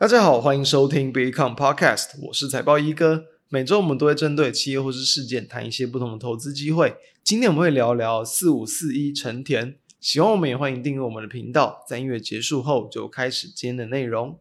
大家好，欢迎收听 Become Podcast，我是财报一哥。每周我们都会针对企业或是事件谈一些不同的投资机会。今天我们会聊聊四五四一成田。喜欢我们也欢迎订阅我们的频道。在音乐结束后，就开始今天的内容。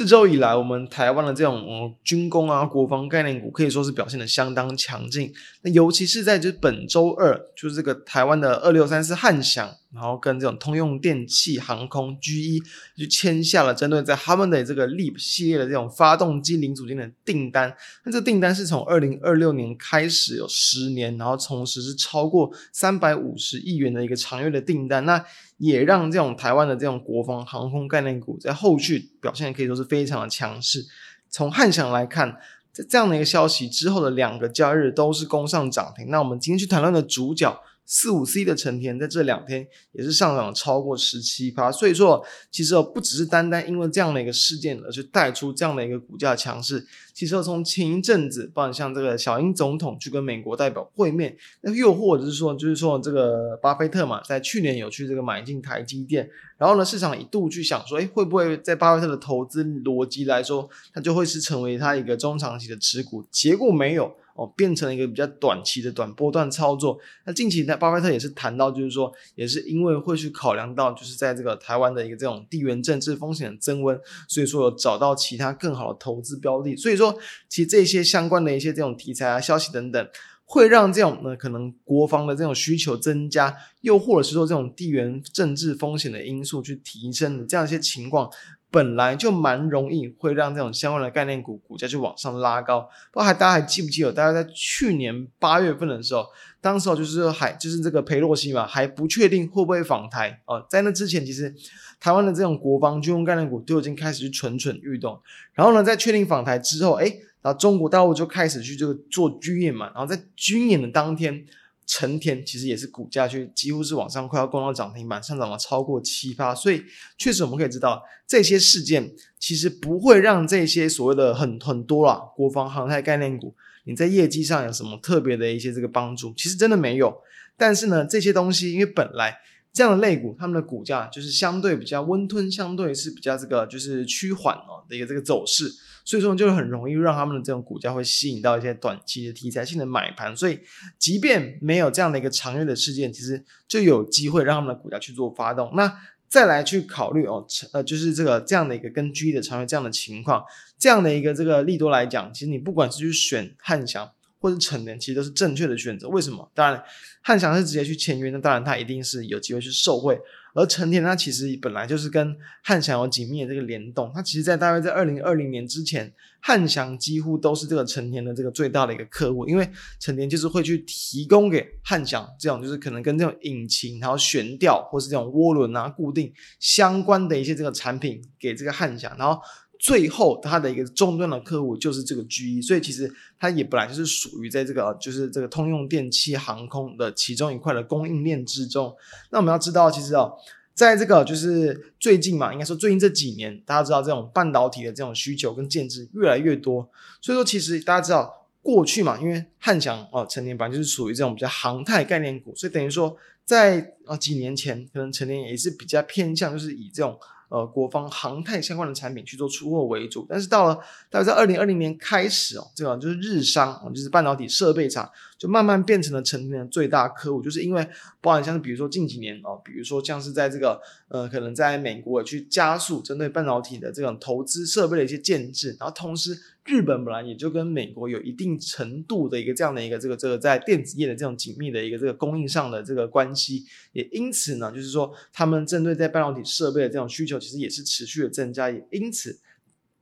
这周以来，我们台湾的这种军工啊、国防概念股可以说是表现的相当强劲。那尤其是在就是本周二，就是这个台湾的二六三四汉翔。然后跟这种通用电气航空 GE 就签下了针对在他们的这个 LEAP 系列的这种发动机零组件的订单。那这个订单是从二零二六年开始有十年，然后同时是超过三百五十亿元的一个长约的订单。那也让这种台湾的这种国防航空概念股在后续表现可以说是非常的强势。从汉翔来看，在这样的一个消息之后的两个交易日都是攻上涨停。那我们今天去谈论的主角。四五 C 的成田在这两天也是上涨超过十七趴，所以说其实哦不只是单单因为这样的一个事件而去带出这样的一个股价强势。其实从前一阵子，包括像这个小英总统去跟美国代表会面，那又或者是说就是说这个巴菲特嘛，在去年有去这个买进台积电，然后呢市场一度去想说，哎会不会在巴菲特的投资逻辑来说，它就会是成为他一个中长期的持股？结果没有。哦，变成了一个比较短期的短波段操作。那近期呢，巴菲特也是谈到，就是说，也是因为会去考量到，就是在这个台湾的一个这种地缘政治风险的增温，所以说有找到其他更好的投资标的。所以说，其实这些相关的一些这种题材啊、消息等等，会让这种呢可能国防的这种需求增加，又或者是说这种地缘政治风险的因素去提升的这样一些情况。本来就蛮容易会让这种相关的概念股股价就往上拉高，不过还大家还记不记得？大家在去年八月份的时候，当时候就是还就是这个裴洛西嘛，还不确定会不会访台哦。在那之前，其实台湾的这种国防军工概念股都已经开始蠢蠢欲动。然后呢，在确定访台之后，哎，然后中国大陆就开始去这个做军演嘛。然后在军演的当天。成田其实也是股价去几乎是往上快要攻到涨停板，上涨了超过七八，所以确实我们可以知道这些事件其实不会让这些所谓的很很多啦国防航太概念股你在业绩上有什么特别的一些这个帮助，其实真的没有。但是呢，这些东西因为本来这样的类股，他们的股价就是相对比较温吞，相对是比较这个就是趋缓哦的一个这个走势。所以说，就很容易让他们的这种股价会吸引到一些短期的题材性的买盘。所以，即便没有这样的一个长远的事件，其实就有机会让他们的股价去做发动。那再来去考虑哦，呃，就是这个这样的一个跟 G 的长远这样的情况，这样的一个这个利多来讲，其实你不管是去选汉翔或者成年，其实都是正确的选择。为什么？当然，汉翔是直接去签约，那当然他一定是有机会去受惠。而成田它其实本来就是跟汉翔有紧密的这个联动，它其实，在大概在二零二零年之前，汉翔几乎都是这个成田的这个最大的一个客户，因为成田就是会去提供给汉翔这种就是可能跟这种引擎、然后悬吊或是这种涡轮啊固定相关的一些这个产品给这个汉翔，然后。最后，它的一个终端的客户就是这个 GE，所以其实它也本来就是属于在这个就是这个通用电气航空的其中一块的供应链之中。那我们要知道，其实哦，在这个就是最近嘛，应该说最近这几年，大家知道这种半导体的这种需求跟建制越来越多，所以说其实大家知道过去嘛，因为汉翔哦，成田本来就是属于这种比较航太概念股，所以等于说在啊几年前，可能成年也是比较偏向就是以这种。呃，国方航太相关的产品去做出货为主，但是到了大概在二零二零年开始哦，这个就是日商，就是半导体设备厂，就慢慢变成了成年的最大客户，就是因为包含像是比如说近几年哦，比如说像是在这个呃，可能在美国去加速针对半导体的这种投资设备的一些建制，然后同时。日本本来也就跟美国有一定程度的一个这样的一个这个这个在电子业的这种紧密的一个这个供应上的这个关系，也因此呢，就是说他们针对在半导体设备的这种需求，其实也是持续的增加，也因此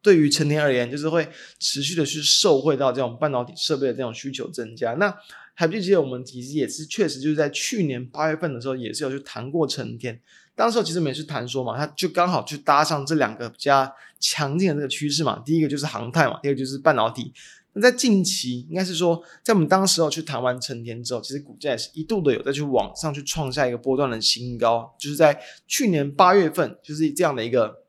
对于成田而言，就是会持续的去受惠到这种半导体设备的这种需求增加。那还记不记得我们其实也是确实就是在去年八月份的时候，也是有去谈过成田。当时候其实我们也是谈说嘛，它就刚好去搭上这两个比较强劲的这个趋势嘛。第一个就是航太嘛，第二个就是半导体。那在近期，应该是说，在我们当时候去谈完成田之后，其实股价也是一度的有再去往上去创下一个波段的新高，就是在去年八月份，就是这样的一个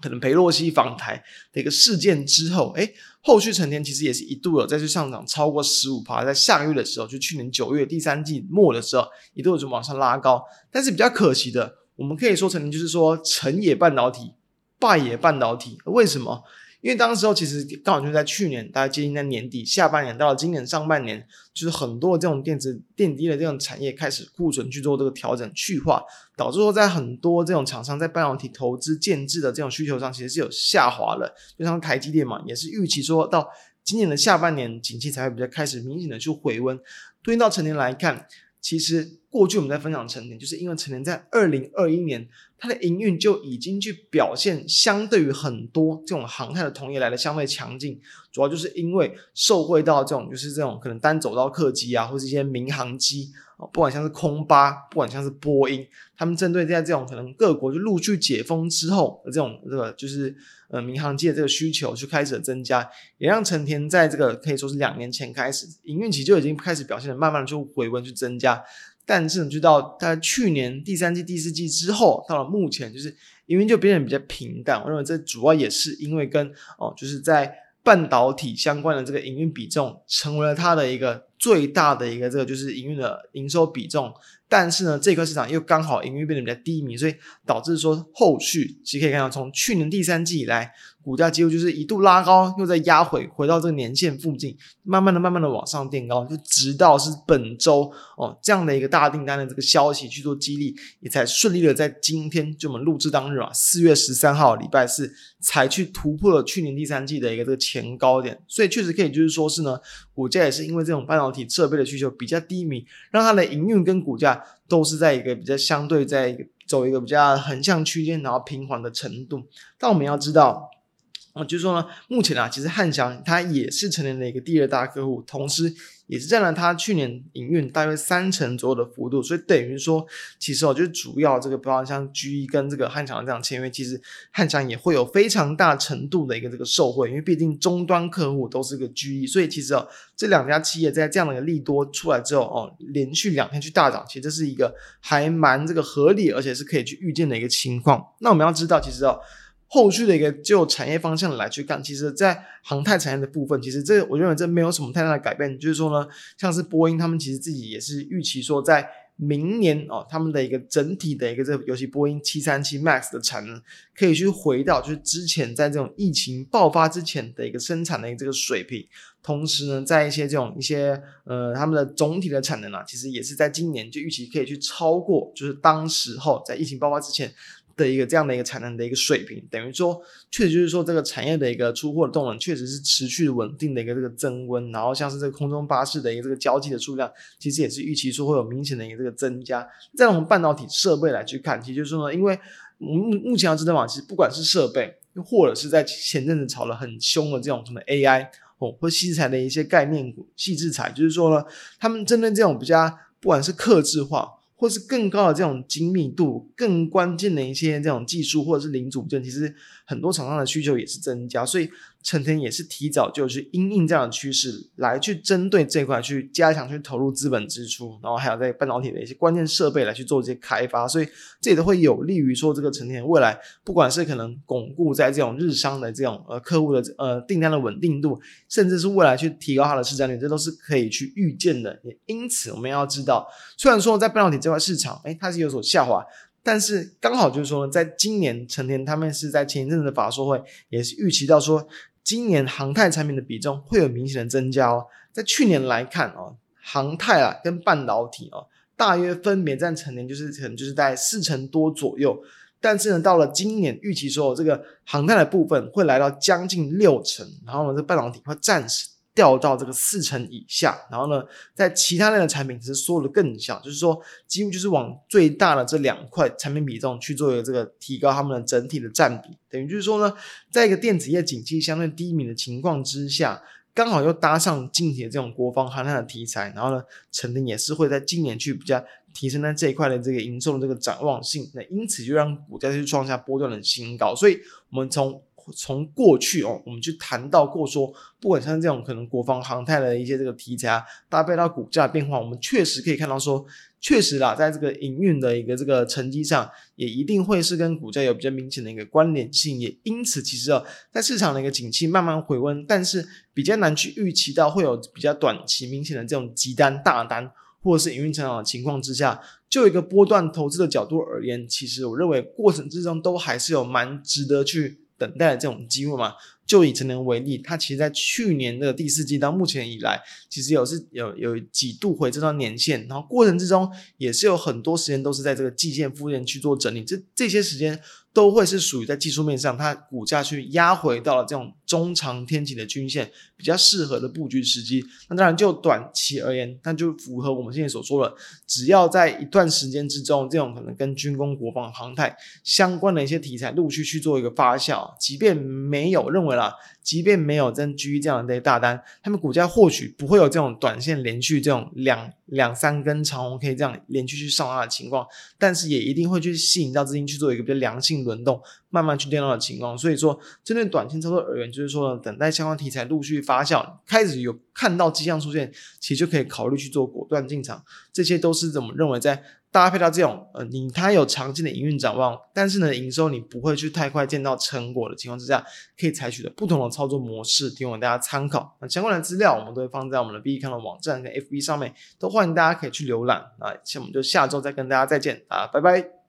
可能裴洛西访台的一个事件之后，诶，后续成田其实也是一度有再去上涨超过十五趴，在下个月的时候，就去年九月第三季末的时候，一度就往上拉高。但是比较可惜的，我们可以说成田就是说成也半导体，败也半导体。为什么？因为当时候其实刚好就是在去年，大概接近在年底下半年到了今年上半年，就是很多这种电子电低的这种产业开始库存去做这个调整去化，导致说在很多这种厂商在半导体投资建制的这种需求上，其实是有下滑了。就像台积电嘛，也是预期说到今年的下半年景气才会比较开始明显的去回温。对应到成年来看。其实过去我们在分享成田，就是因为成田在二零二一年，它的营运就已经去表现相对于很多这种航太的同业来的相对强劲，主要就是因为受惠到这种就是这种可能单走道客机啊，或是一些民航机啊。不管像是空巴，不管像是波音，他们针对在这种可能各国就陆续解封之后的这种这个就是呃民航机的这个需求就开始增加，也让成田在这个可以说是两年前开始营运期就已经开始表现的慢慢的就回温去增加，但是呢，就到它去年第三季第四季之后，到了目前就是营运就变得比较平淡。我认为这主要也是因为跟哦就是在半导体相关的这个营运比重成为了它的一个。最大的一个这个就是营运的营收比重，但是呢，这块市场又刚好营运变得比较低迷，所以导致说后续其实可以看到，从去年第三季以来，股价几乎就是一度拉高，又再压回，回到这个年线附近，慢慢的、慢慢的往上垫高，就直到是本周哦这样的一个大订单的这个消息去做激励，也才顺利的在今天就我们录制当日啊，四月十三号礼拜四才去突破了去年第三季的一个这个前高点，所以确实可以就是说是呢，股价也是因为这种半导体设备的需求比较低迷，让它的营运跟股价都是在一个比较相对，在一个走一个比较横向区间，然后平缓的程度。但我们要知道。就是说呢，目前啊，其实汉翔它也是成年的一个第二大客户，同时也是占了它去年营运大约三成左右的幅度，所以等于说，其实哦，就是主要这个，比方像 GE 跟这个汉翔这样签约，其实汉翔也会有非常大程度的一个这个受惠，因为毕竟终端客户都是个 GE，所以其实哦，这两家企业在这样的一个利多出来之后哦，连续两天去大涨，其实这是一个还蛮这个合理，而且是可以去预见的一个情况。那我们要知道，其实哦。后续的一个就产业方向来去看，其实，在航太产业的部分，其实这我认为这没有什么太大的改变。就是说呢，像是波音，他们其实自己也是预期说，在明年哦，他们的一个整体的一个这个，尤其波音七三七 MAX 的产能，可以去回到就是之前在这种疫情爆发之前的一个生产的一个这个水平。同时呢，在一些这种一些呃，他们的总体的产能啊，其实也是在今年就预期可以去超过，就是当时候在疫情爆发之前。的一个这样的一个产能的一个水平，等于说，确实就是说，这个产业的一个出货的动能确实是持续稳定的一个这个增温，然后像是这个空中巴士的一个这个交际的数量，其实也是预期说会有明显的一个这个增加。在我们半导体设备来去看，其实就是说呢，因为目目前要知道嘛，其实不管是设备，或者是在前阵子炒了很凶的这种什么 AI 哦，或细材的一些概念股、细制材，就是说呢，他们针对这种比较不管是客制化。或是更高的这种精密度，更关键的一些这种技术，或者是零组件，其实很多厂商的需求也是增加，所以成田也是提早就去因应这样的趋势，来去针对这块去加强去投入资本支出，然后还有在半导体的一些关键设备来去做这些开发，所以这也都会有利于说这个成田未来不管是可能巩固在这种日商的这种呃客户的呃订单的稳定度，甚至是未来去提高它的市占率，这都是可以去预见的。也因此我们要知道，虽然说在半导体这块市场，诶，它是有所下滑，但是刚好就是说，在今年成田他们是在前一阵子的法说会，也是预期到说，今年航太产品的比重会有明显的增加哦。在去年来看哦，航太啊跟半导体哦，大约分别占成年就是可能就是在四成多左右，但是呢，到了今年预期说这个航太的部分会来到将近六成，然后呢，这半导体会暂时。掉到这个四成以下，然后呢，在其他类的产品其实缩的更小，就是说几乎就是往最大的这两块产品比重去做一个这个提高他们的整体的占比，等于就是说呢，在一个电子业景气相对低迷的情况之下，刚好又搭上近期的这种国防航太的题材，然后呢，成田也是会在今年去比较提升在这一块的这个营收的这个展望性，那因此就让股价去创下波段的新高，所以我们从从过去哦，我们去谈到过说，不管像这种可能国防航太的一些这个题材啊，搭配到股价变化，我们确实可以看到说，确实啦，在这个营运的一个这个成绩上，也一定会是跟股价有比较明显的一个关联性。也因此，其实啊，在市场的一个景气慢慢回温，但是比较难去预期到会有比较短期明显的这种急单大单，或者是营运成长的情况之下。就一个波段投资的角度而言，其实我认为过程之中都还是有蛮值得去等待的这种机会嘛。就以成能为例，它其实在去年的第四季到目前以来，其实有是有有几度回这段年限，然后过程之中也是有很多时间都是在这个季线附近去做整理，这这些时间都会是属于在技术面上，它股价去压回到了这种中长天期的均线比较适合的布局时机。那当然就短期而言，那就符合我们现在所说的，只要在一段时间之中，这种可能跟军工、国防、航太相关的一些题材陆续去做一个发酵，即便没有认为。啦，即便没有真居这样的大单，他们股价或许不会有这种短线连续这种两两三根长红 K 这样连续去上拉的情况，但是也一定会去吸引到资金去做一个比较良性轮动，慢慢去垫高的情况。所以说，针对短线操作而言，就就是说等待相关题材陆续发酵，开始有看到迹象出现，其实就可以考虑去做果断进场。这些都是怎么认为在。搭配到这种，呃，你它有长期的营运展望，但是呢，营收你不会去太快见到成果的情况之下，可以采取的不同的操作模式，提供大家参考。那相关的资料我们都会放在我们的 B 站的网站跟 FB 上面，都欢迎大家可以去浏览。那，那我们就下周再跟大家再见啊，拜拜。